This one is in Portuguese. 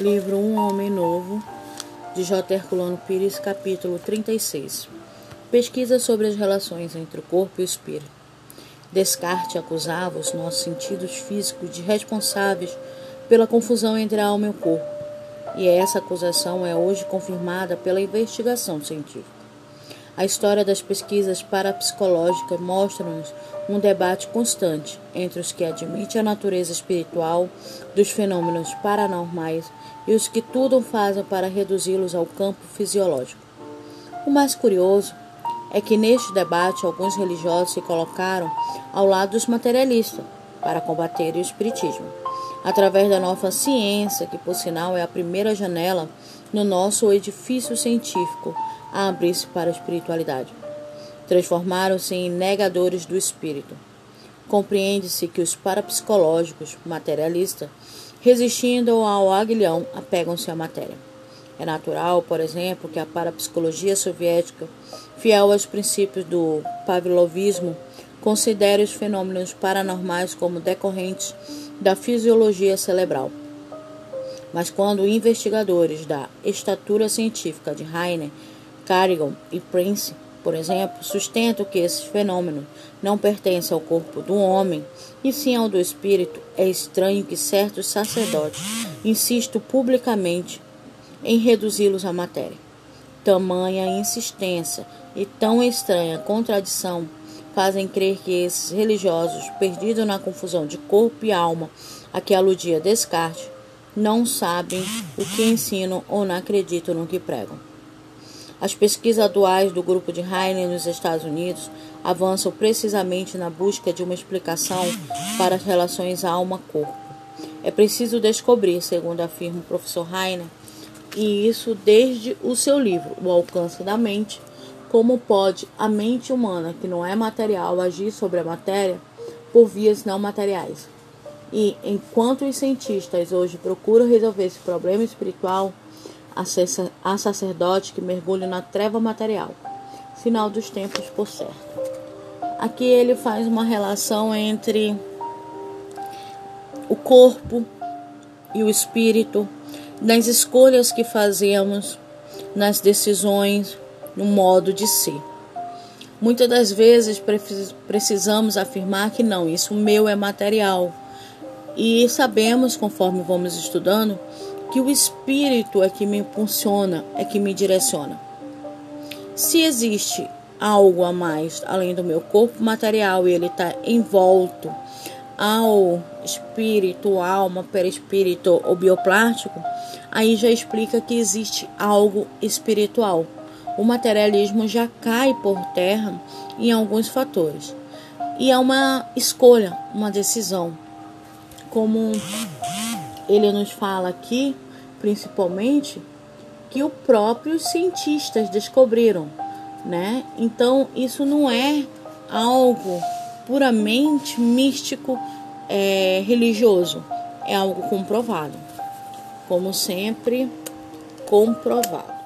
Livro Um Homem Novo, de J. Herculano Pires, capítulo 36. Pesquisa sobre as relações entre o corpo e o espírito. Descartes acusava os nossos sentidos físicos de responsáveis pela confusão entre a alma e o corpo, e essa acusação é hoje confirmada pela investigação científica. A história das pesquisas parapsicológicas mostra-nos um debate constante entre os que admitem a natureza espiritual dos fenômenos paranormais e os que tudo fazem para reduzi-los ao campo fisiológico. O mais curioso é que neste debate alguns religiosos se colocaram ao lado dos materialistas para combater o espiritismo, através da nova ciência, que por sinal é a primeira janela no nosso edifício científico a abrir-se para a espiritualidade. Transformaram-se em negadores do espírito. Compreende-se que os parapsicológicos materialistas, resistindo ao aguilhão, apegam-se à matéria. É natural, por exemplo, que a parapsicologia soviética, fiel aos princípios do pavlovismo, considere os fenômenos paranormais como decorrentes da fisiologia cerebral. Mas quando investigadores da estatura científica de Heine Carrigan e Prince, por exemplo, sustentam que esses fenômenos não pertencem ao corpo do homem, e sim ao do espírito, é estranho que certos sacerdotes insistam publicamente em reduzi-los à matéria. Tamanha insistência e tão estranha contradição fazem crer que esses religiosos, perdidos na confusão de corpo e alma a que aludia Descartes, não sabem o que ensinam ou não acreditam no que pregam. As pesquisas atuais do grupo de Heine nos Estados Unidos avançam precisamente na busca de uma explicação para as relações alma-corpo. É preciso descobrir, segundo afirma o professor Heine, e isso desde o seu livro, O Alcance da Mente, como pode a mente humana, que não é material, agir sobre a matéria por vias não materiais. E enquanto os cientistas hoje procuram resolver esse problema espiritual, a sacerdote que mergulha na treva material. Final dos tempos, por certo. Aqui ele faz uma relação entre o corpo e o espírito, nas escolhas que fazemos, nas decisões, no modo de ser. Muitas das vezes precisamos afirmar que não, isso meu é material. E sabemos, conforme vamos estudando, que o Espírito é que me impulsiona, é que me direciona. Se existe algo a mais além do meu corpo material e ele está envolto ao espírito, alma, perispírito ou bioplástico, aí já explica que existe algo espiritual. O materialismo já cai por terra em alguns fatores. E é uma escolha, uma decisão. Como ele nos fala aqui, principalmente, que os próprios cientistas descobriram, né? Então, isso não é algo puramente místico, é, religioso, é algo comprovado. Como sempre, comprovado.